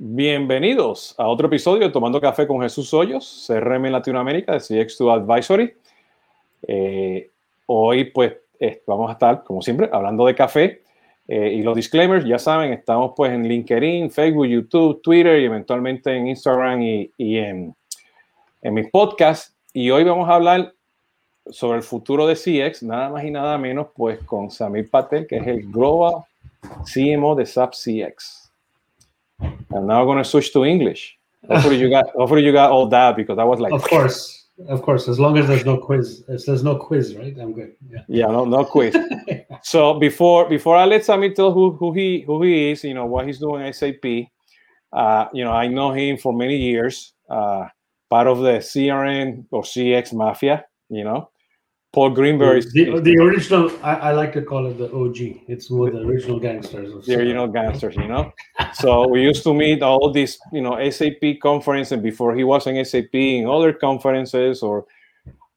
Bienvenidos a otro episodio de Tomando Café con Jesús Hoyos, CRM Latinoamérica de CX2 Advisory. Eh, hoy, pues, eh, vamos a estar, como siempre, hablando de café eh, y los disclaimers. Ya saben, estamos pues en LinkedIn, Facebook, YouTube, Twitter y eventualmente en Instagram y, y en, en mis podcasts. Y hoy vamos a hablar sobre el futuro de CX, nada más y nada menos, pues con Samir Patel, que es el Global CMO de SAP CX. And now I'm now going to switch to English. Hopefully you got, hopefully you got all that because I was like, of course, of course, as long as there's no quiz, if there's no quiz, right? I'm good. Yeah, yeah no, no quiz. so before before I let Sameer tell who, who he who he is, you know what he's doing SAP. Uh, you know, I know him for many years. Uh, part of the CRM or CX mafia. You know, Paul Greenberg is the, the original. I, I, like to call it the OG. It's more the original gangsters. The original gangsters, you know. so we used to meet all these, you know, SAP conference, and before he was in SAP, in other conferences or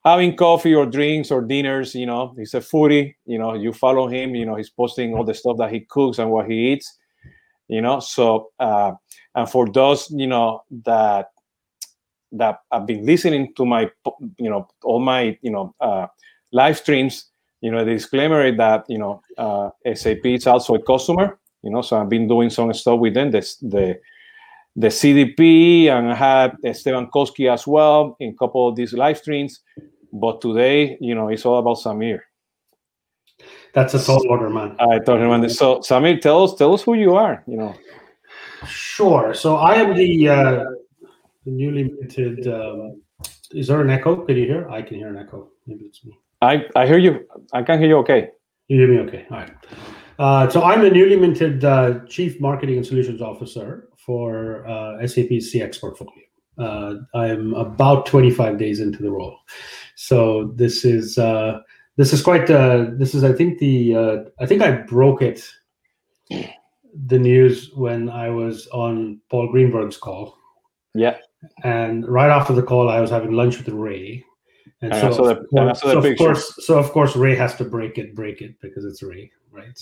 having coffee or drinks or dinners. You know, he's a foodie. You know, you follow him. You know, he's posting all the stuff that he cooks and what he eats. You know, so uh, and for those, you know, that that I've been listening to my, you know, all my, you know, uh, live streams, you know, the disclaimer is that, you know, uh, SAP is also a customer, you know, so I've been doing some stuff with them, the, the, the CDP, and I had Esteban Kolsky as well in a couple of these live streams. But today, you know, it's all about Sameer. That's a tall order, man. I told him, so Sameer, tell us, tell us who you are, you know. Sure. So I am the uh, the newly minted. Um, is there an echo? Can you hear? I can hear an echo. Maybe it's me. I, I hear you. I can hear you okay. You hear me okay? All right. Uh, so I'm the newly minted uh, Chief Marketing and Solutions Officer for uh, SAP CX portfolio. Uh, I'm about 25 days into the role, so this is uh, this is quite. Uh, this is I think the I think I broke it. The news when I was on Paul Greenberg's call. Yeah. And right after the call, I was having lunch with Ray, and, and so, the, of course, so of course, so of course, Ray has to break it, break it because it's Ray, right?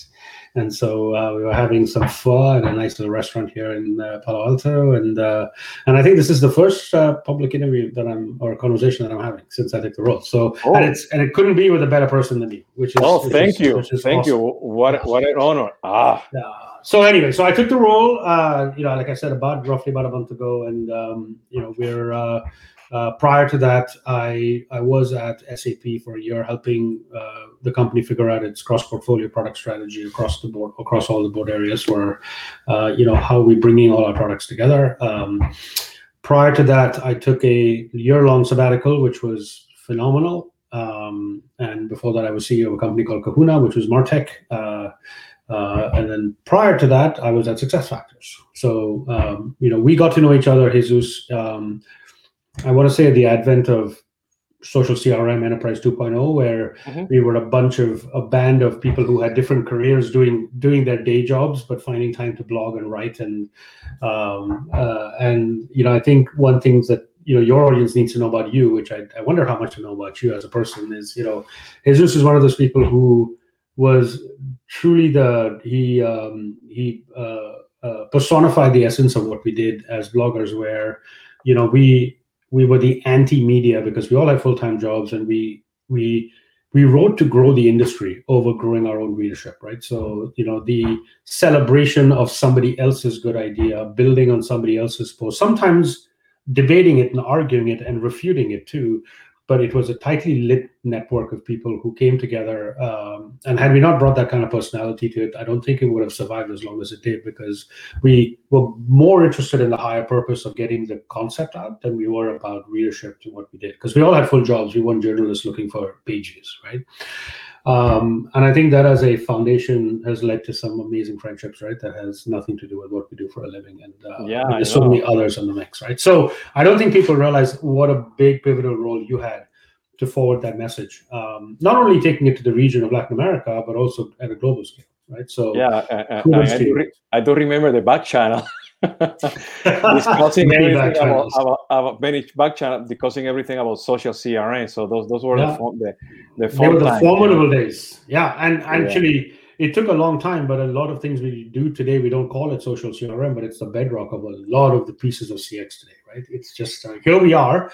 And so uh, we were having some fun at a nice little restaurant here in uh, Palo Alto, and uh, and I think this is the first uh, public interview that I'm or conversation that I'm having since I took the role. So oh. and it's and it couldn't be with a better person than me, which is oh, thank is, you, thank awesome. you, what what an honor, ah. Yeah so anyway, so I took the role, uh, you know, like I said, about roughly about a month ago, and um, you know, we're uh, uh, prior to that, I I was at SAP for a year, helping uh, the company figure out its cross portfolio product strategy across the board, across all the board areas, where uh, you know how we bringing all our products together. Um, prior to that, I took a year long sabbatical, which was phenomenal. Um, and before that, I was CEO of a company called Kahuna, which was Martech. Uh, and then prior to that, I was at SuccessFactors. So, um, you know, we got to know each other, Jesus. Um, I want to say the advent of social CRM Enterprise 2.0, where mm-hmm. we were a bunch of a band of people who had different careers doing doing their day jobs, but finding time to blog and write. And um, uh, and you know, I think one thing that you know your audience needs to know about you, which I, I wonder how much to know about you as a person, is you know, Jesus is one of those people who was truly the he um, he uh, uh, personified the essence of what we did as bloggers, where you know we we were the anti-media because we all had full-time jobs and we we we wrote to grow the industry over growing our own readership right? So you know the celebration of somebody else's good idea building on somebody else's post sometimes debating it and arguing it and refuting it too but it was a tightly lit network of people who came together. Um, and had we not brought that kind of personality to it, I don't think it would have survived as long as it did because we were more interested in the higher purpose of getting the concept out than we were about readership to what we did. Because we all had full jobs. We weren't journalists looking for pages, right? Um, and I think that as a foundation has led to some amazing friendships, right? That has nothing to do with what we do for a living. And uh, yeah, there's so many others in the mix, right? So I don't think people realize what a big pivotal role you had to forward that message. Um, not only taking it to the region of Latin America, but also at a global scale, right? So yeah, uh, I, do re- I do remember the back channel. discussing everything about, about, about many back channel discussing everything about social CRM. So those those were yeah. the the, the, were the formidable days. Yeah, and actually, it took a long time, but a lot of things we do today, we don't call it social CRM, but it's the bedrock of a lot of the pieces of CX today, right? It's just uh, here we are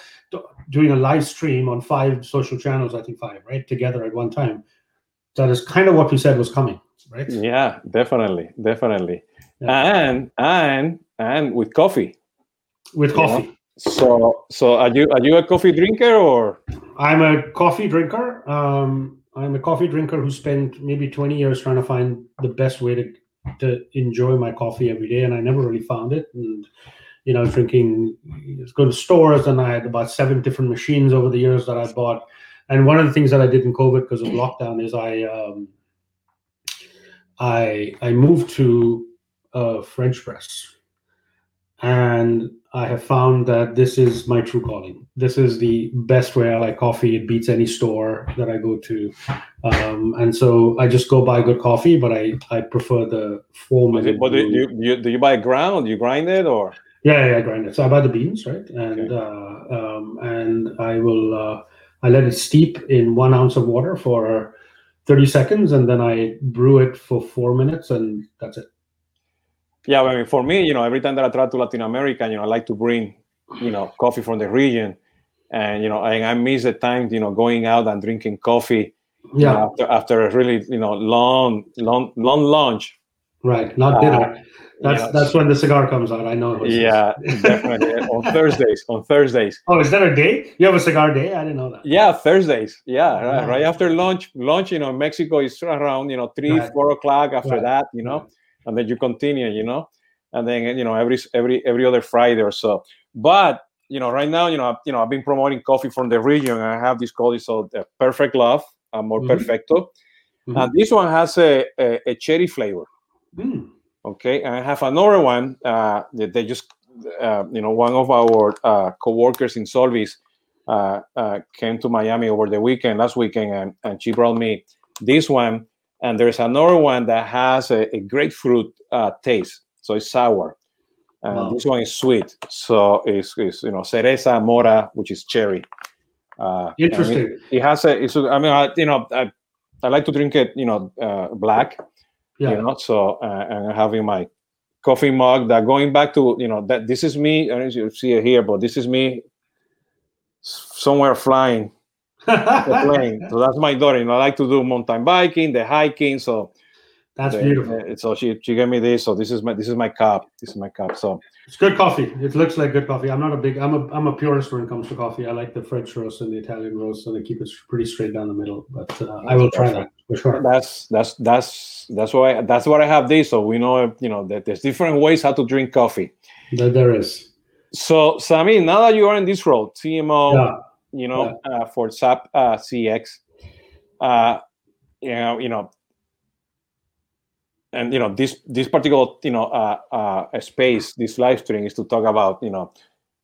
doing a live stream on five social channels, I think five, right, together at one time. That is kind of what we said was coming, right? Yeah, definitely, definitely, yeah. And and and with coffee. With coffee. So, so are you are you a coffee drinker or? I'm a coffee drinker. Um, I'm a coffee drinker who spent maybe 20 years trying to find the best way to to enjoy my coffee every day, and I never really found it. And you know, drinking, go to stores, and I had about seven different machines over the years that I bought. And one of the things that I did in COVID because of lockdown is I um, I I moved to a French press and I have found that this is my true calling. This is the best way I like coffee. It beats any store that I go to, um, and so I just go buy good coffee. But I, I prefer the foam. But, but do, you, you, do you buy ground? Do you grind it or? Yeah, yeah, I grind it. So I buy the beans, right? And okay. uh, um, and I will uh, I let it steep in one ounce of water for thirty seconds, and then I brew it for four minutes, and that's it. Yeah, I mean, for me, you know, every time that I travel to Latin America, you know, I like to bring, you know, coffee from the region, and you know, and I miss the time, you know, going out and drinking coffee. Yeah. You know, after after a really, you know, long, long, long lunch. Right, not dinner. Uh, that's that's when the cigar comes out. I know. Yeah, definitely on Thursdays. On Thursdays. Oh, is that a day? You have a cigar day? I didn't know that. Yeah, Thursdays. Yeah, right, right after lunch. Lunch, you know, Mexico is around you know three, right. four o'clock. After right. that, you know, and then you continue, you know, and then you know every every every other Friday or so. But you know, right now, you know, you know, I've been promoting coffee from the region. I have this called it's called uh, Perfect Love, Amor mm-hmm. Perfecto, mm-hmm. and this one has a, a, a cherry flavor. Mm. Okay, and I have another one uh, that they just, uh, you know, one of our uh, co-workers in Solvis uh, uh, came to Miami over the weekend, last weekend, and, and she brought me this one and there's another one that has a, a grapefruit uh, taste, so it's sour. And wow. this one is sweet, so it's, it's you know cereza mora, which is cherry. Uh, Interesting. It, it, has a. It's, I mean, I, you know, I, I like to drink it, you know, uh, black. Yeah. You know, so uh, and having my coffee mug. That going back to you know that this is me. I don't know if you see it here, but this is me somewhere flying the plane. So that's my daughter. Know, I like to do mountain biking, the hiking. So that's the, beautiful. So she she gave me this. So this is my this is my cup. This is my cup. So it's good coffee. It looks like good coffee. I'm not a big. I'm a I'm a purist when it comes to coffee. I like the French roast and the Italian roast, and they keep it pretty straight down the middle. But uh, I will try that for sure. That's that's that's that's why that's what I have this. So we know you know that there's different ways how to drink coffee. That there is. So Sami, now that you are in this role, CMO, yeah you know, yeah. uh, for SAP uh, CX. Uh, you know, you know, and you know this this particular you know uh, uh, space, this live stream is to talk about you know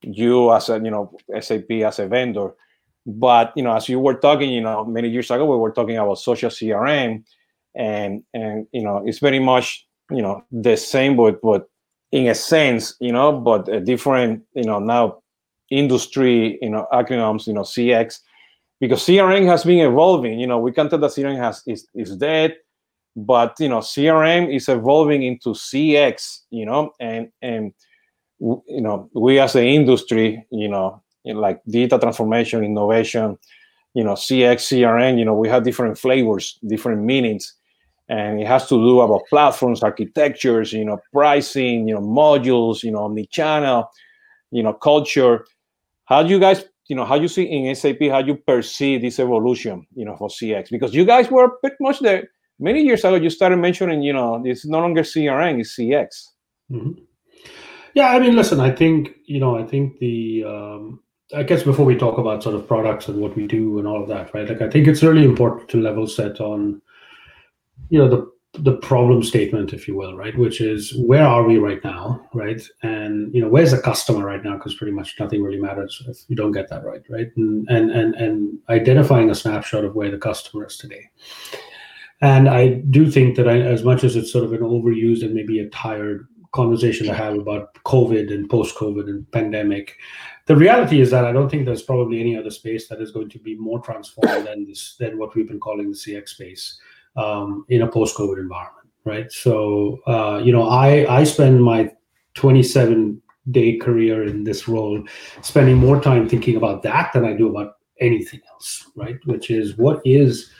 you as a you know SAP as a vendor. But you know, as you were talking, you know, many years ago, we were talking about social CRM, and and you know, it's very much you know the same, but but in a sense, you know, but a different, you know, now industry, you know, acronyms, you know, CX, because CRM has been evolving. You know, we can tell that CRM has is, is dead, but you know, CRM is evolving into CX. You know, and and you know, we as an industry, you know, like data transformation, innovation, you know, CX, CRM, you know, we have different flavors, different meanings. And it has to do about platforms, architectures, you know, pricing, you know, modules, you know, omni-channel, you know, culture how do you guys you know how you see in sap how you perceive this evolution you know for cx because you guys were pretty much there many years ago you started mentioning you know it's no longer crm it's cx mm-hmm. yeah i mean listen i think you know i think the um, i guess before we talk about sort of products and what we do and all of that right like i think it's really important to level set on you know the the problem statement, if you will, right? Which is where are we right now, right? And you know, where's the customer right now? Because pretty much nothing really matters if you don't get that right, right? And and and and identifying a snapshot of where the customer is today. And I do think that I, as much as it's sort of an overused and maybe a tired conversation to have about COVID and post-COVID and pandemic, the reality is that I don't think there's probably any other space that is going to be more transformed than this than what we've been calling the CX space um, in a post-COVID environment, right? So, uh, you know, I I spend my 27 day career in this role spending more time thinking about that than I do about anything else, right? Which is what is,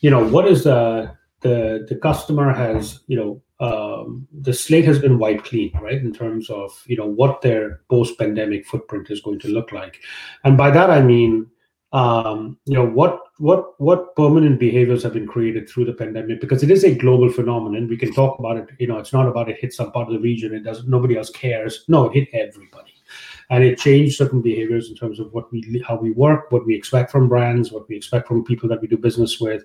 you know, what is the the the customer has, you know, um, the slate has been wiped clean, right, in terms of you know what their post-pandemic footprint is going to look like, and by that I mean, um, you know, what what what permanent behaviors have been created through the pandemic because it is a global phenomenon. We can talk about it. You know, it's not about it hit some part of the region. It doesn't. Nobody else cares. No, it hit everybody, and it changed certain behaviors in terms of what we how we work, what we expect from brands, what we expect from people that we do business with.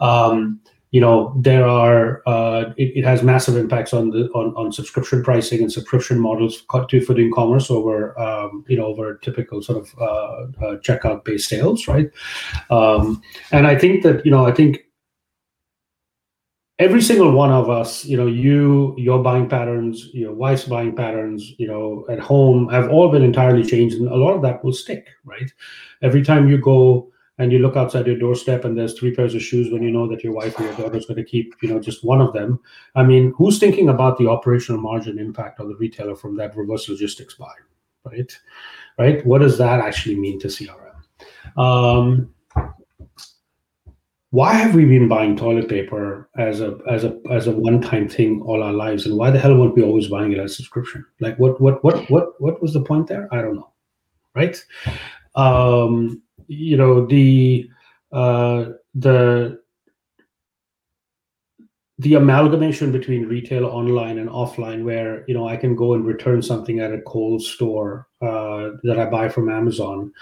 Um, you know there are uh, it, it, has massive impacts on the on, on subscription pricing and subscription models to for e-commerce over um, you know over typical sort of uh, uh, checkout based sales right? Um, and i think that you know i think every single one of us you know you your buying patterns your wife's buying patterns you know at home have all been entirely changed and a lot of that will stick right? Every time you go and you look outside your doorstep and there's three pairs of shoes when you know that your wife or your daughter is going to keep you know just one of them. I mean who's thinking about the operational margin impact on the retailer from that reverse logistics buy right? Right? What does that actually mean to crm um, why have we been buying toilet paper as a as a as a one-time thing all our lives? And why the hell weren't we always buying it as a subscription? Like what what what what what was the point there? I don't know right? Um you know the uh, the the amalgamation between retail online and offline where you know i can go and return something at a Kohl's store uh, that i buy from amazon.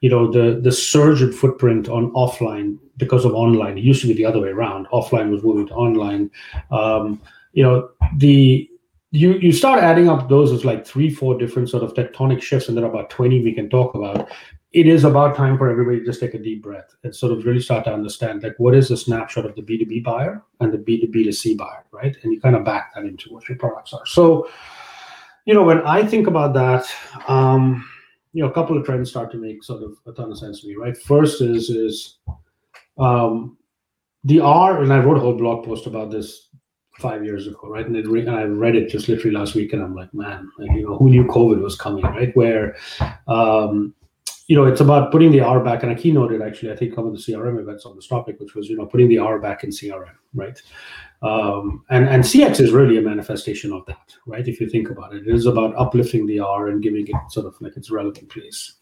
You know the the surge in footprint on offline because of online it used to be the other way around. Offline was moving to online. Um, you know the you you start adding up those as like three four different sort of tectonic shifts and there are about 20 we can talk about it is about time for everybody to just take a deep breath and sort of really start to understand like what is the snapshot of the B2B buyer and the B2B to C buyer, right? And you kind of back that into what your products are. So, you know, when I think about that, um, you know, a couple of trends start to make sort of a ton of sense to me, right? First is is um, the R, and I wrote a whole blog post about this five years ago, right? And, re- and I read it just literally last week, and I'm like, man, like you know, who knew COVID was coming, right? Where um, you know, it's about putting the R back, and I keynoted actually, I think, some of the CRM events on this topic, which was, you know, putting the R back in CRM, right? Um, and and CX is really a manifestation of that, right? If you think about it, it is about uplifting the R and giving it sort of like its relevant place.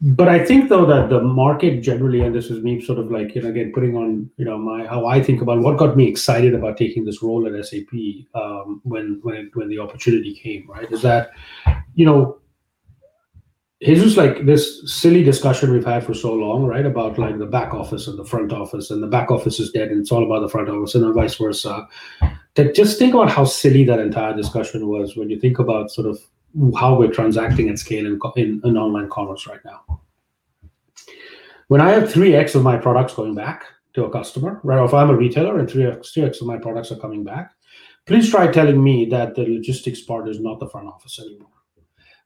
But I think though that the market generally, and this is me sort of like, you know, again putting on, you know, my how I think about what got me excited about taking this role at SAP um, when when when the opportunity came, right? Is that, you know, just like this silly discussion we've had for so long, right? About like the back office and the front office, and the back office is dead, and it's all about the front office, and vice versa. That just think about how silly that entire discussion was when you think about sort of how we're transacting at scale in, in, in online commerce right now. When I have three x of my products going back to a customer, right? Or if I'm a retailer and three x three x of my products are coming back, please try telling me that the logistics part is not the front office anymore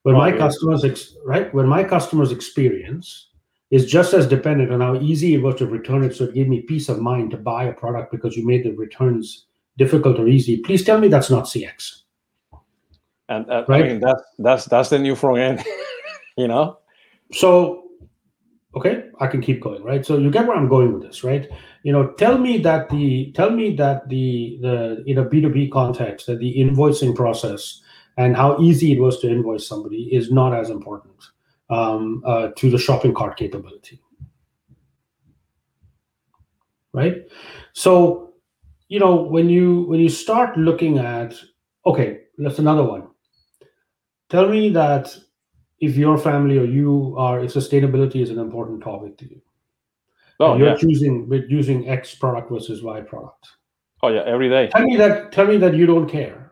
when my customers ex- right when my customers experience is just as dependent on how easy it was to return it so it gave me peace of mind to buy a product because you made the returns difficult or easy please tell me that's not cx and uh, right? i mean that's that's that's the new front end you know? So okay i can keep going right? So you get where i'm going with this right? You know tell me that the tell me that the the in a b2b context that the invoicing process and how easy it was to invoice somebody is not as important um, uh, to the shopping cart capability. Right? So you know when you when you start looking at okay that's another one. Tell me that if your family or you are if sustainability is an important topic to you. Oh, you're yeah. choosing with using x product versus y product. Oh yeah every day. Tell me that tell me that you don't care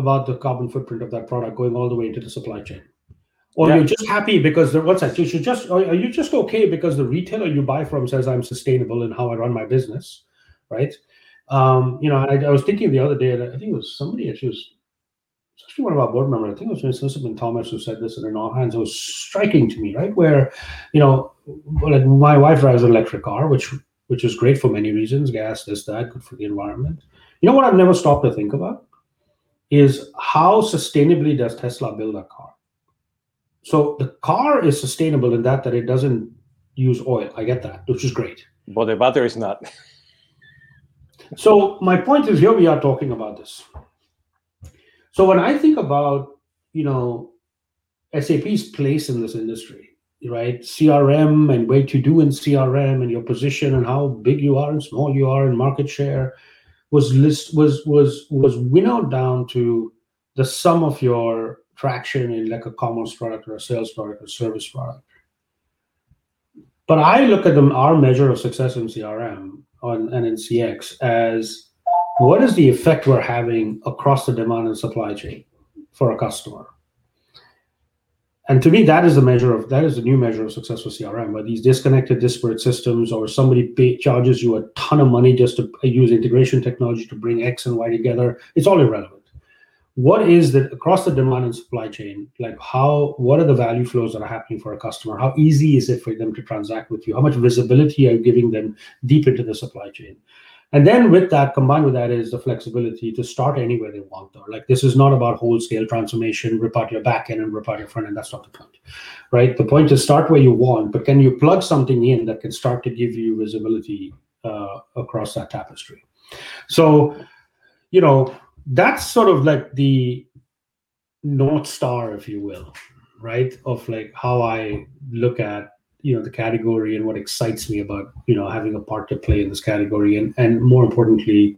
about the carbon footprint of that product going all the way into the supply chain or yeah. you're just happy because the what's that you should just are you just okay because the retailer you buy from says i'm sustainable in how i run my business right um, you know I, I, was thinking the other day i think it was somebody it was actually one of our board members i think it was elizabeth thomas who said this in an offhand it was striking to me right where you know like my wife drives an electric car which which is great for many reasons. Gas, this, that, good for the environment. You know what I've never stopped to think about is how sustainably does Tesla build a car? So the car is sustainable in that that it doesn't use oil. I get that, which is great. But the battery is not. so my point is here we are talking about this. So when I think about, you know, SAP's place in this industry, right? CRM and what you do in CRM and your position and how big you are and small you are in market share was list was was was winnowed down to the sum of your traction in like a commerce product or a sales product or service product. But I look at them our measure of success in CRM on, and in CX as what is the effect we're having across the demand and supply chain for a customer and to me that is the measure of that is the new measure of success for crm where these disconnected disparate systems or somebody pay, charges you a ton of money just to use integration technology to bring x and y together it's all irrelevant. What is that across the demand and supply chain like how what are the value flows that are happening for a customer? How easy is it for them to transact with you? How much visibility are you giving them deep into the supply chain and then with that, combined with that is the flexibility to start anywhere they want though. Like this is not about whole scale transformation, rip out your back end and rip out your front end. That's not the point. Right? The point is start where you want, but can you plug something in that can start to give you visibility uh, across that tapestry? So, you know, that's sort of like the north star, if you will, right? Of like how I look at you know the category and what excites me about you know having a part to play in this category. And and more importantly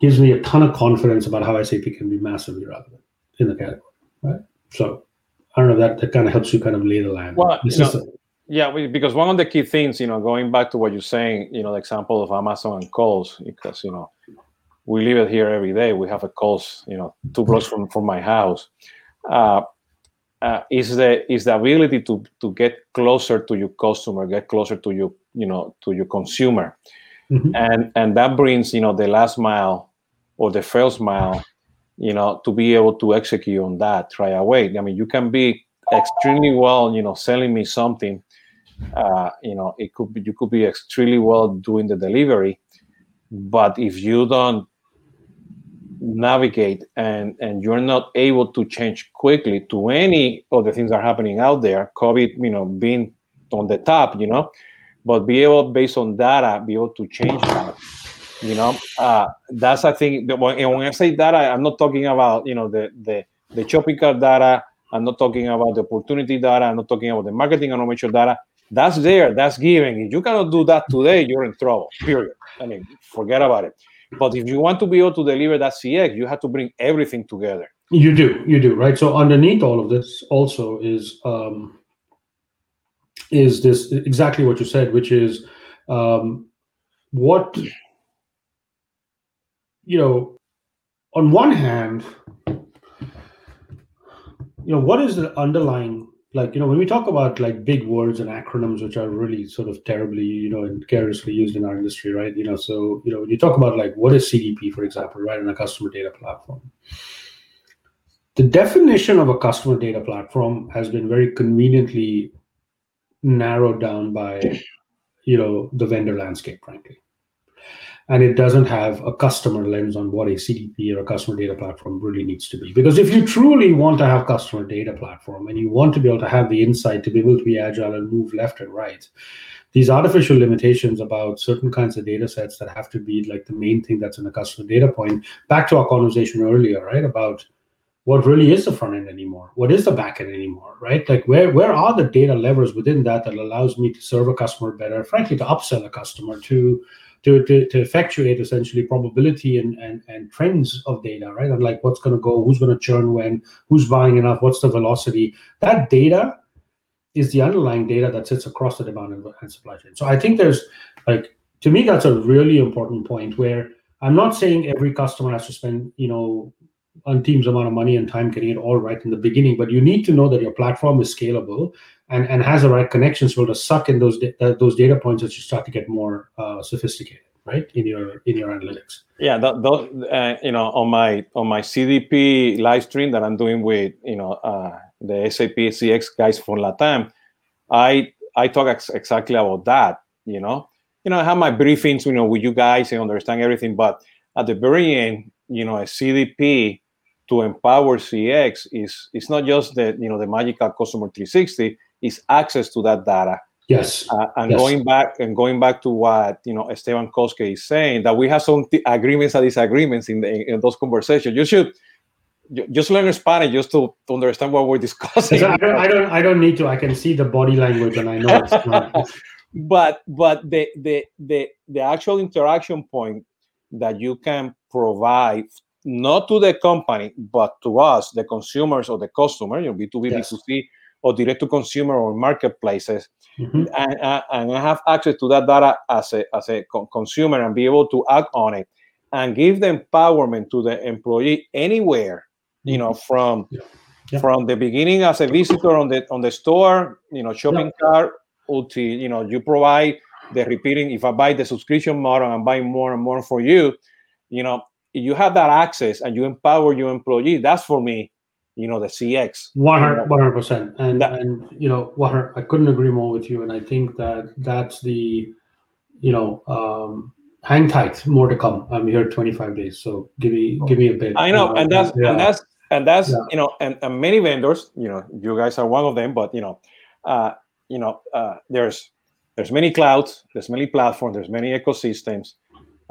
gives me a ton of confidence about how SAP can be massively relevant in the category right? So I don't know that that kind of helps you kind of lay the land. Well you know, yeah because one of the key things you know going back to what you're saying you know the example of Amazon and Kohl's because you know we live it here every day. We have a Kohl's you know two blocks from from my house. Uh, uh, is the is the ability to to get closer to your customer, get closer to you you know to your consumer, mm-hmm. and and that brings you know the last mile or the first mile, you know, to be able to execute on that right away. I mean, you can be extremely well, you know, selling me something. Uh, you know, it could be you could be extremely well doing the delivery, but if you don't navigate and and you're not able to change quickly to any of the things that are happening out there covid you know being on the top you know but be able based on data be able to change that you know? Uh, that's i think when, when i say data i'm not talking about you know the the the shopping cart data i'm not talking about the opportunity data i'm not talking about the marketing automation data. That's there that's given. If you cannot do that today you're in trouble period. I mean forget about it but if you want to be able to deliver that CX, you have to bring everything together. You do, you do, right? So underneath all of this also is um, is this exactly what you said, which is um, what you know. On one hand, you know what is the underlying like you know when we talk about like big words and acronyms which are really sort of terribly you know and carelessly used in our industry right? You know so you know when you talk about like what is cdp for example right in a customer data platform the definition of a customer data platform has been very conveniently narrowed down by you know the vendor landscape frankly and it doesn't have a customer lens on what a CDP or a customer data platform really needs to be. Because if you truly want to have customer data platform and you want to be able to have the insight to be able to be agile and move left and right, these artificial limitations about certain kinds of data sets that have to be like the main thing that's in a customer data point, back to our conversation earlier, right? About what really is the front end anymore? What is the back end anymore? Right? Like where where are the data levers within that that allows me to serve a customer better, frankly, to upsell a customer to to, to, to effectuate essentially probability and, and, and trends of data, right? And like what's going to go, who's going to churn when, who's buying enough, what's the velocity. That data is the underlying data that sits across the demand and supply chain. So I think there's like, to me, that's a really important point where I'm not saying every customer has to spend, you know, on teams amount of money and time getting it all right in the beginning, but you need to know that your platform is scalable and, and has the right connections will to suck in those uh, those data points as you start to get more uh, sophisticated, right, in your in your analytics. Yeah, the, uh, you know, on my on my CDP live stream that I'm doing with you know uh, the SAP CX guys from Latam, I I talk ex- exactly about that. You know, you know, I have my briefings, you know, with you guys and understand everything. But at the very end, you know, a CDP to empower CX is it's not just the you know the magical customer 360, is access to that data. Yes. Uh, and yes. going back and going back to what you know Esteban Kolsky is saying that we have some t- agreements and disagreements in, the, in those conversations. You should just learn Spanish just to, to understand what we're discussing. I don't, I don't, I don't need to. I can see the body language and I know it's not. but but the, the the the actual interaction point that you can provide not to the company but to us, the consumers or the customer, you know, B2B, yes. B2C, or direct to consumer or marketplaces, mm-hmm. and, uh, and have access to that data as a as a co- consumer and be able to act on it and give the empowerment to the employee anywhere you know from yeah. Yeah. from the beginning as a visitor on the on the store you know shopping yeah. cart until you know you provide the repeating if i buy the subscription model and buy more and more for you you know you have that access and you empower your employee that's for me you know the cx 100 percent. And that, and you know 100 i couldn't agree more with you and i think that that's the you know um hang tight more to come. I'm here 25 days so give me give me a bit. I know uh, and that's yeah. and that's and that's yeah. you know and, and many vendors you know you guys are one of them but you know uh you know uh there's there's many clouds there's many platforms there's many ecosystems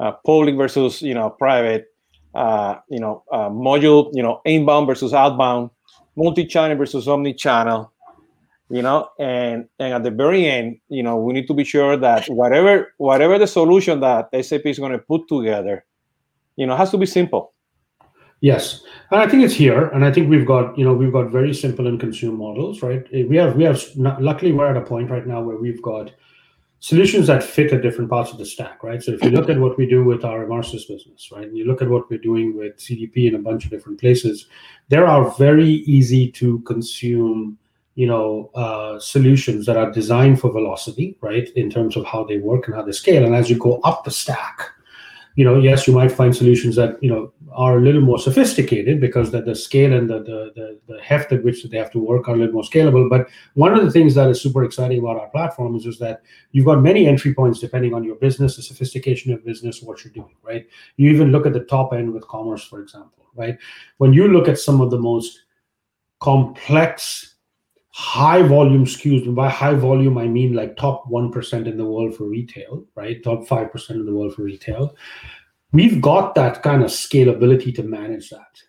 uh, public versus you know private uh you know uh, module you know inbound versus outbound multi-channel versus omni-channel you know and and at the very end you know we need to be sure that whatever whatever the solution that sap is going to put together you know has to be simple Yes, and I think it's here, and I think we've got you know we've got very simple and consume models, right? We have we have luckily we're at a point right now where we've got solutions that fit at different parts of the stack, right? So if you look at what we do with our Emarsys business, right, and you look at what we're doing with CDP in a bunch of different places, there are very easy to consume you know uh, solutions that are designed for velocity, right, in terms of how they work and how they scale, and as you go up the stack you know, yes, you might find solutions that you know are a little more sophisticated because the, the scale and the, the, the the heft at which they have to work are a little more scalable. But one of the things that is super exciting about our platform is, is that you've got many entry points depending on your business, the sophistication of business, what you're doing, right? You even look at the top end with commerce, for example, right? When you look at some of the most complex high volume SKUs. And by high volume, I mean like top 1% in the world for retail, right? Top 5% in the world for retail. We've got that kind of scalability to manage that.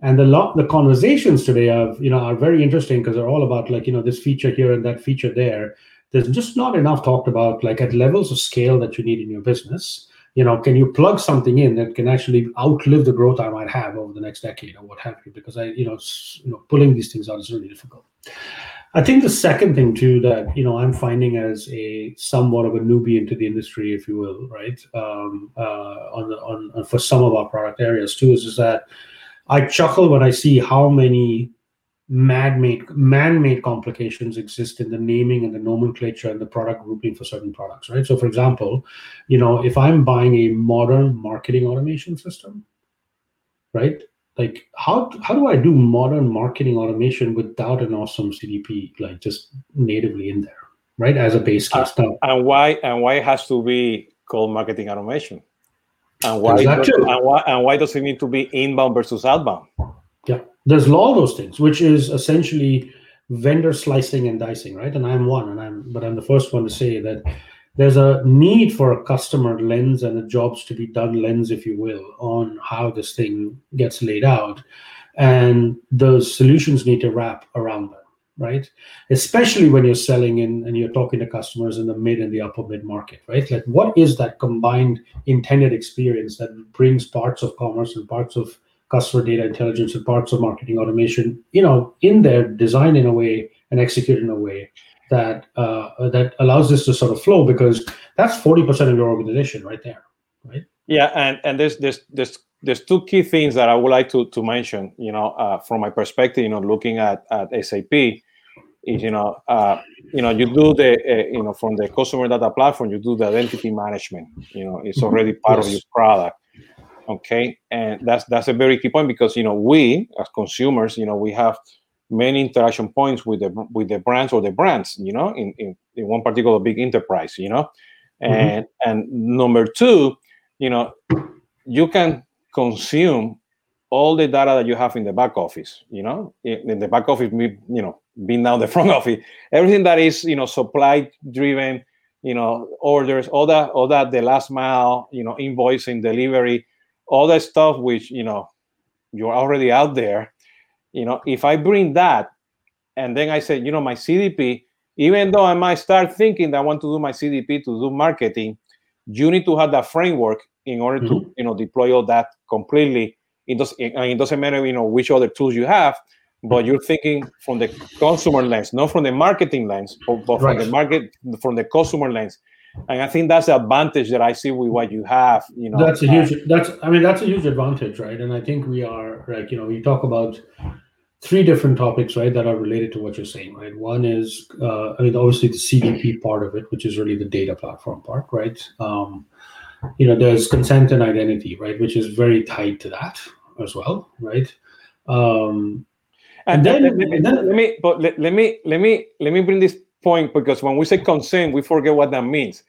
And the lot the conversations today are, you know, are very interesting because they're all about like, you know, this feature here and that feature there. There's just not enough talked about like at levels of scale that you need in your business you know, can you plug something in that can actually outlive the growth I might have over the next decade or what have you? Because I, you know, you know, pulling these things out is really difficult. I think the second thing too that you know I'm finding as a somewhat of a newbie into the industry, if you will, right, um, uh, on, on, on for some of our product areas too, is, is that I chuckle when I see how many man-made man-made complications exist in the naming and the nomenclature and the product grouping for certain products right? So for example you know if i'm buying a modern marketing automation system right like how how do I do modern marketing automation without an awesome CDP like just natively in there, right? As a base case. Uh, and why and why it has to be called marketing automation? And why, does, and why and why does it need to be inbound versus outbound? Yeah, there's all those things, which is essentially vendor slicing and dicing, right? And I'm one, and I'm but I'm the first one to say that there's a need for a customer lens and a jobs to be done lens, if you will, on how this thing gets laid out. And those solutions need to wrap around that, right? Especially when you're selling in and you're talking to customers in the mid and the upper mid market, right? Like, what is that combined intended experience that brings parts of commerce and parts of customer data intelligence and parts of marketing automation, you know, in there, designed in a way and executed in a way that uh, that allows this to sort of flow because that's 40% of your organization right there right yeah and and there's there's there's there's two key things that i would like to to mention you know uh, from my perspective you know looking at at sap is you know uh, you know you do the uh, you know from the customer data platform you do the identity management you know it's mm-hmm. already part yes. of your product okay and that's that's a very key point because you know we as consumers you know we have many interaction points with the with the brands or the brands you know in, in, in one particular big enterprise you know and mm-hmm. and number two you know you can consume all the data that you have in the back office you know in the back office you know being now the front office everything that is you know supply driven you know orders all that all that the last mile you know invoicing delivery all that stuff which you know you're already out there you know if i bring that and then i say you know my cdp even though i might start thinking that i want to do my cdp to do marketing you need to have that framework in order mm-hmm. to you know deploy all that completely it does and it doesn't matter you know which other tools you have but you're thinking from the consumer lens not from the marketing lens but, but right. from the market from the consumer lens and i think that's the advantage that i see with what you have you know that's a huge that's i mean that's a huge advantage right and i think we are like you know we talk about three different topics right that are related to what you're saying right? One is uh, i mean obviously the cdp part of it which is really the data platform part right? Um, you know there's consent and identity right which is very tied to that as well right? Um, and, then, let, let, then, let me but let, let me let me let me bring this point because when we say consent we forget what that means.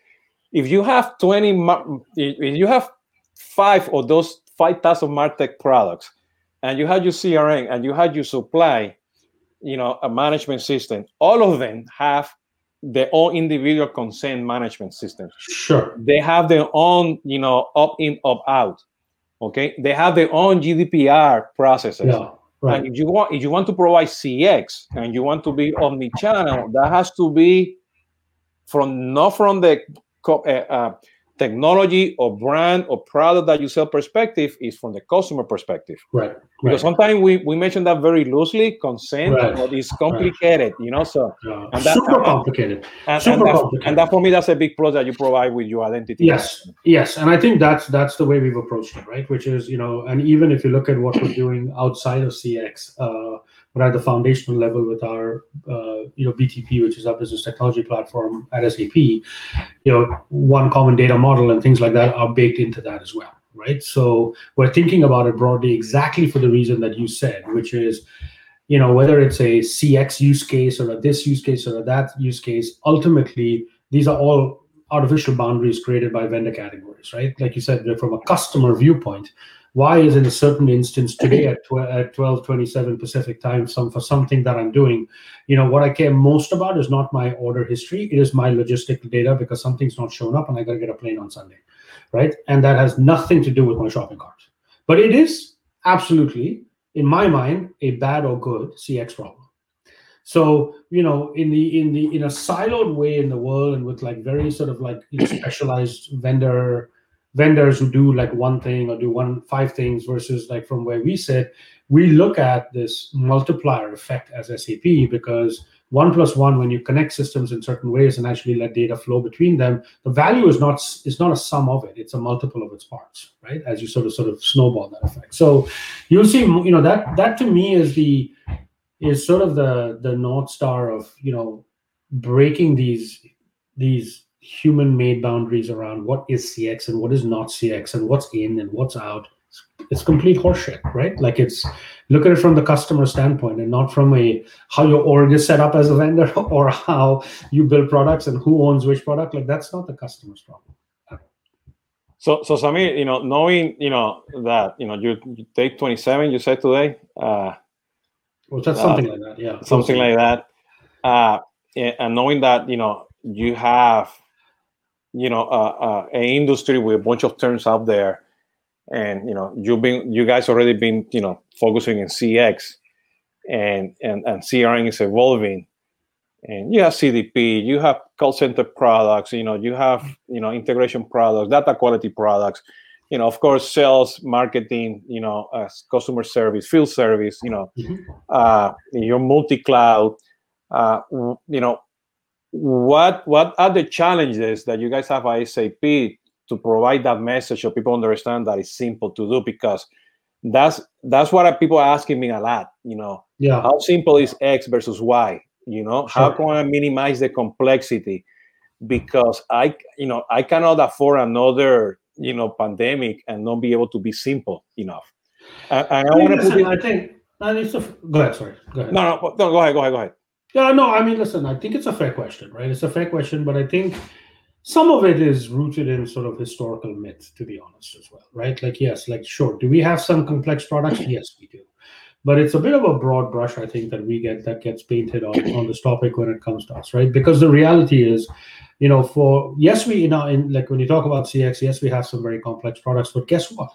If you have 20 if you have five of those 5000 martech products and you had your crm and you had your supply you know a management system all of them have their own individual consent management system. Sure. They have their own, you know, opt in, opt out. Okay. They have their own GDPR processes. Yeah, right. And if you want, if you want to provide CX and you want to be omni-channel, that has to be from not from the uh, uh, technology or brand or product that you sell perspective is from the customer perspective. Right. right. Because sometimes we, we mention that very loosely, consent, right. but it's complicated, right. you know. So and that, super complicated. And, super and that, complicated. And that for me, that's a big plus that you provide with your identity. Yes, yes, and I think that's that's the way we've approached it, right? Which is, you know, and even if you look at what we're doing outside of CX, uh, but at the foundational level with our uh, you know BTP, which is our business technology platform at SAP, you know one common data model and things like that are baked into that as well, right? So we're thinking about it broadly exactly for the reason that you said, which is you know whether it's a CX use case or a this use case or a that use case, ultimately these are all artificial boundaries created by vendor categories, right? Like you said, from a customer viewpoint, why is in a certain instance today at, tw- at 1227 pacific time some for something that i'm doing? You know what i care most about is not my order history it is my logistical data because something's not shown up and i got to get a plane on sunday right? And that has nothing to do with my shopping cart. But it is absolutely in my mind a bad or good cx problem. So you know in the in the in a siloed way in the world and with like very sort of like specialized vendor vendors who do like one thing or do one five things versus like from where we sit we look at this multiplier effect as sap because one plus one when you connect systems in certain ways and actually let data flow between them the value is not is not a sum of it. It's a multiple of its parts right? As you sort of sort of snowball that effect. So you'll see you know that that to me is the is sort of the the north star of you know breaking these these human made boundaries around what is CX and what is not CX and what's in and what's out. It's complete horseshit, right? Like it's look at it from the customer standpoint and not from a how your org is set up as a vendor or how you build products and who owns which product. Like that's not the customer's problem. So, so Sameer, you know, knowing you know that you know you, you take twenty seven, you said today. Uh, well, that's uh, something like that, yeah. Something like that, uh, and knowing that you know you have you know uh, uh, an industry with a bunch of terms out there and you know you've been you guys already been you know focusing in cx and and and crm is evolving and you have cdp you have call center products you know you have you know integration products data quality products you know of course sales marketing you know uh, customer service field service you know mm-hmm. uh, your multi-cloud uh, you know what what are the challenges that you guys have at SAP to provide that message so people understand that it's simple to do? Because that's that's what people are asking me a lot you know? Yeah. How simple is x versus y you know? Sure. how can i minimize the complexity? Because i you know i cannot afford another you know pandemic and not be able to be simple enough. I, I want to put it, i think and it's a, go ahead sorry go ahead. No no no go ahead go ahead go ahead yeah, no, I mean, listen, I think it's a fair question, right? It's a fair question, but I think some of it is rooted in sort of historical myth, to be honest, as well, right? Like, yes, like, sure, do we have some complex products? Yes, we do. But it's a bit of a broad brush, I think, that we get that gets painted on, on this topic when it comes to us, right? Because the reality is, you know, for yes, we you know, in like when you talk about CX, yes, we have some very complex products, but guess what?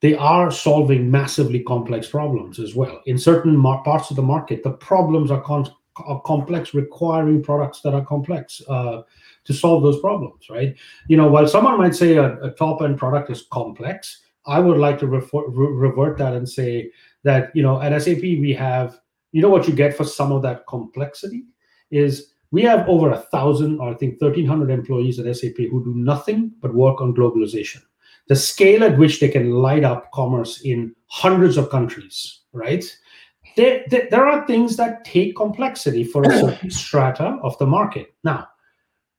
They are solving massively complex problems as well. In certain mar- parts of the market, the problems are, con- are complex, requiring products that are complex. Uh, to solve those problems, right? You know, while someone might say a, a top end product is complex, I would like to refer, re- revert that and say that, you know, at SAP, we have, you know, what you get for some of that complexity is we have over a thousand or I think 1300 employees at SAP who do nothing but work on globalization. The scale at which they can light up commerce in hundreds of countries, right? There, there, there are things that take complexity for a certain strata of the market. Now,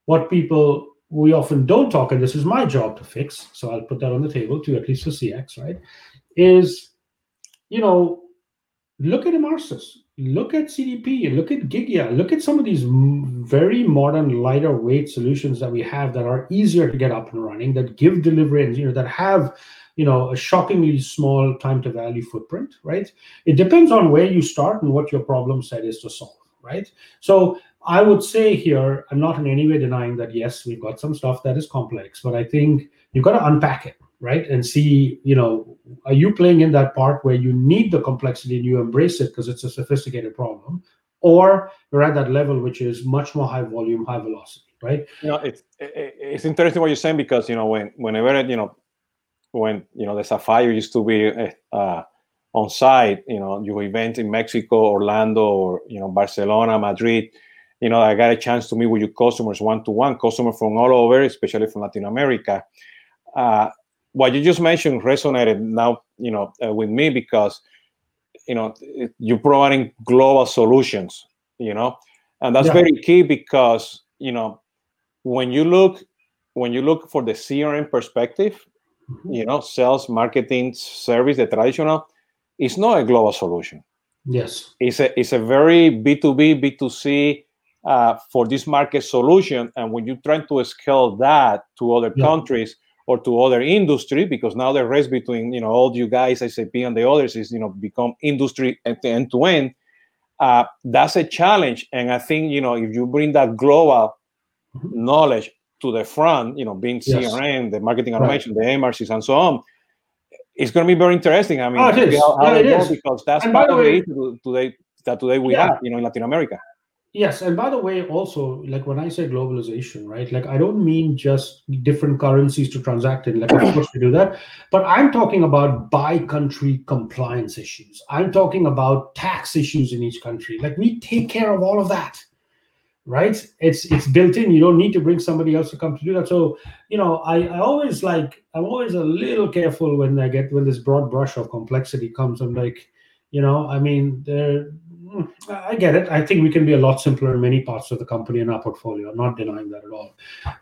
what people we often don't talk, and this is my job to fix, so I'll put that on the table too, at least for CX, right? Is you know, look at Emarsys, look at CDP, look at Gigya, look at some of these very modern, lighter weight solutions that we have that are easier to get up and running, that give delivery and you know that have you know a shockingly small time to value footprint, right? It depends on where you start and what your problem set is to solve, right? So I would say here, I'm not in any way denying that, yes, we've got some stuff that is complex, but I think you've got to unpack it, right? And see, you know, are you playing in that part where you need the complexity and you embrace it because it's a sophisticated problem? Or you're at that level which is much more high volume, high velocity, right? You know, it's it's interesting what you're saying because you know when whenever you know when you know the Sapphire used to be uh, on site, you know, your event in Mexico, Orlando, or you know Barcelona, Madrid you know, I got a chance to meet with your customers one to one, customers from all over, especially from Latin America. Uh, what you just mentioned resonated now, you know, uh, with me because, you know, you're providing global solutions, you know, and that's yeah. very key because, you know, when you look, when you look for the CRM perspective. You know, sales, marketing, service, the traditional, it's not a global solution. Yes, it's a it's a very B two B, B two C uh, for this market solution. And when you're trying to scale that to other yeah. countries or to other industry, because now the race between you know all you guys, SAP and the others is you know become industry end to end. Uh, that's a challenge, and I think you know if you bring that global mm-hmm. knowledge to the front, you know, being CRM, the marketing automation, right. the MRCs, and so on, it's going to be very interesting. I mean, oh, it is. How, how yeah, it because that's and part of the today that today we yeah. have, you know, in Latin America. Yes, and by the way, also like when I say globalization, right? Like I don't mean just different currencies to transact in. Like of course we do that, but I'm talking about by-country compliance issues. I'm talking about tax issues in each country. Like we take care of all of that, right? It's it's built in. You don't need to bring somebody else to come to do that. So you know, I I always like I'm always a little careful when I get when this broad brush of complexity comes. I'm like, you know, I mean, there I get it. I think we can be a lot simpler in many parts of the company and our portfolio. I'm not denying that at all.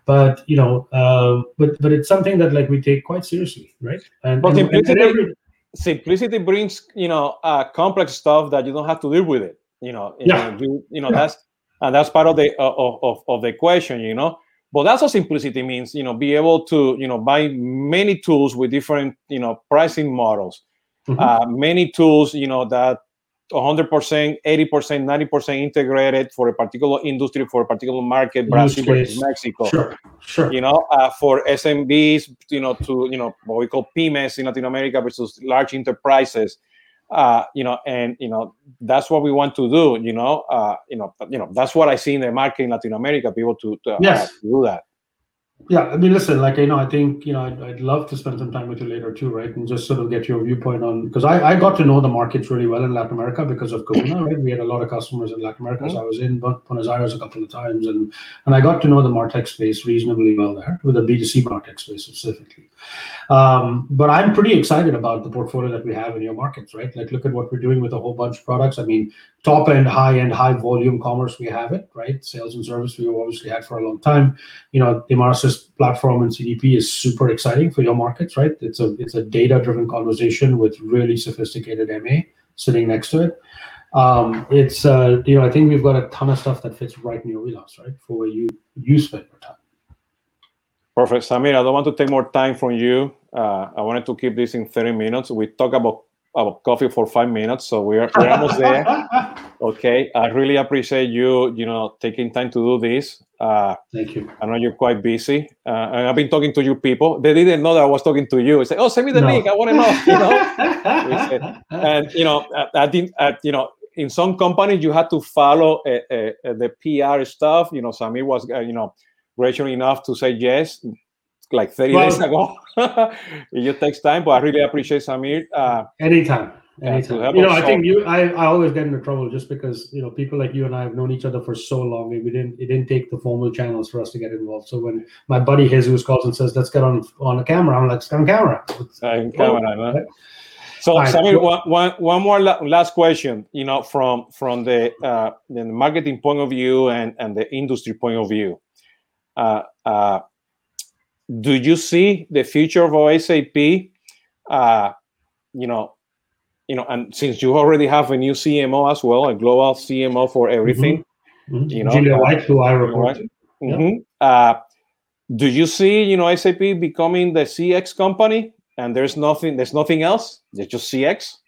But you know, uh, but but it's something that like we take quite seriously, right? And, but and, simplicity, and every... simplicity brings you know uh, complex stuff that you don't have to deal with it. You know, yeah. you, you know yeah. that's and that's part of the uh, of, of of the equation. You know, but that's what simplicity means. You know, be able to you know buy many tools with different you know pricing models. Mm-hmm. Uh, many tools, you know, that 100%, 80%, 90% integrated for a particular industry, for a particular market, Brazil versus Mexico. Sure, sure. You know, uh, for SMBs, you know, to, you know, what we call pymes in Latin America versus large enterprises. Uh, you know, and you know that's what we want to do. You know, uh, you know, you know that's what I see in the market in Latin America. People to, to, yes. uh, to do that yeah i mean listen like you know i think you know I'd, I'd, love to spend some time with you later too right? And just sort of get your viewpoint on because I, I got to know the markets really well in latin america because of Kahuna, right? We had a lot of customers in latin america mm-hmm. so i was in buenos aires a couple of times and and i got to know the martech space reasonably well there with the b2c martech space specifically. Um, but i'm pretty excited about the portfolio that we have in your markets right? Like look at what we're doing with a whole bunch of products. I mean top end high end high volume commerce we have it right? Sales and service we've obviously had for a long time. You know the platform and CDP is super exciting for your markets, right? It's a it's a data driven conversation with really sophisticated MA sitting next to it. Um, it's uh, you know I think we've got a ton of stuff that fits right in your wheelhouse, right, for where you you spend your time. Perfect. Sameer, I don't want to take more time from you. Uh, I wanted to keep this in 30 minutes. We talk about, about coffee for five minutes, so we're, we're almost there. Okay. I really appreciate you, you know, taking time to do this. Uh, Thank you. I know you're quite busy. Uh, and I've been talking to you people. They didn't know that I was talking to you. They said, oh, send me the No. link. I want to know, you know. and you know, I at, the- at you know, in some companies you had to follow uh, uh, uh, the PR stuff. You know, Sameer was, uh, you know, gracious enough to say yes, like 30 Well- days ago. it just takes time, but I really appreciate Sameer. Uh, Anytime. Yeah, Anytime. you know, us I think you I, I always get into trouble just because, you know, people like you and I have known each other for so long and we didn't it didn't take the formal channels for us to get involved. So when my buddy Jesus calls and says, Let's get on on a camera, I'm like, let's get on camera. It's- in Well, camera, no? So, All right. Sameer, one, one, one more la- last question. You know, from from the uh, the marketing point of view and and the industry point of view, uh, uh, do you see the future of SAP? Uh, you know, you know, and since you already have a new CMO as well, a global CMO for everything, Mhm. You know, Julia uh, White, who I report to. Mhm. Uh, do you see, you know, SAP becoming the CX company, and there's nothing, there's nothing else. There's just CX.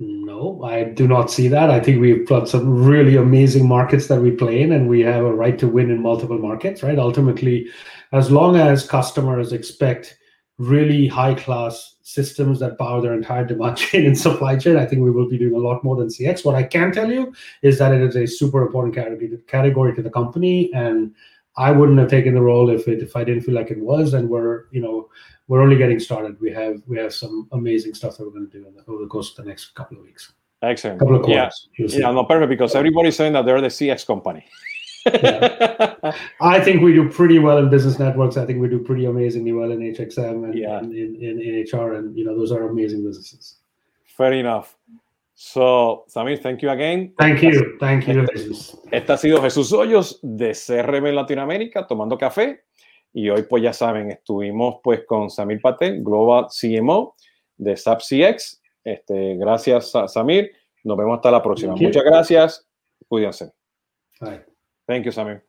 No, I do not see that. I think we've got some really amazing markets that we play in, and we have a right to win in multiple markets, right? Ultimately, as long as customers expect really high class systems that power their entire demand chain and supply chain, I think we will be doing a lot more than CX. What I can tell you is that it is a super important category category to the company, and I wouldn't have taken the role if it if I didn't feel like it was. And we're you know we're only getting started. We have we have some amazing stuff that we're going to do the, over the course of the next couple of weeks, Excellent. couple of Yeah, quarters. See. yeah, no, perfect. Because everybody's saying that they're the CX company. I think we do pretty well in business networks. I think we do pretty amazingly well in HXM and Yeah. in, in, HR, and you know those are amazing businesses. Fair enough. So, Samir, thank you again. Thank you, thank you, Jesus. Este ha sido Jesús Hoyos de CRM Latinoamérica tomando café. Y hoy, pues ya saben, estuvimos pues con Samir Patel, Global CMO de SAP CX. Este, gracias, Sa- Samir. Nos vemos hasta la próxima. Muchas gracias. Cuídense. Bye. Thank you, Sameer.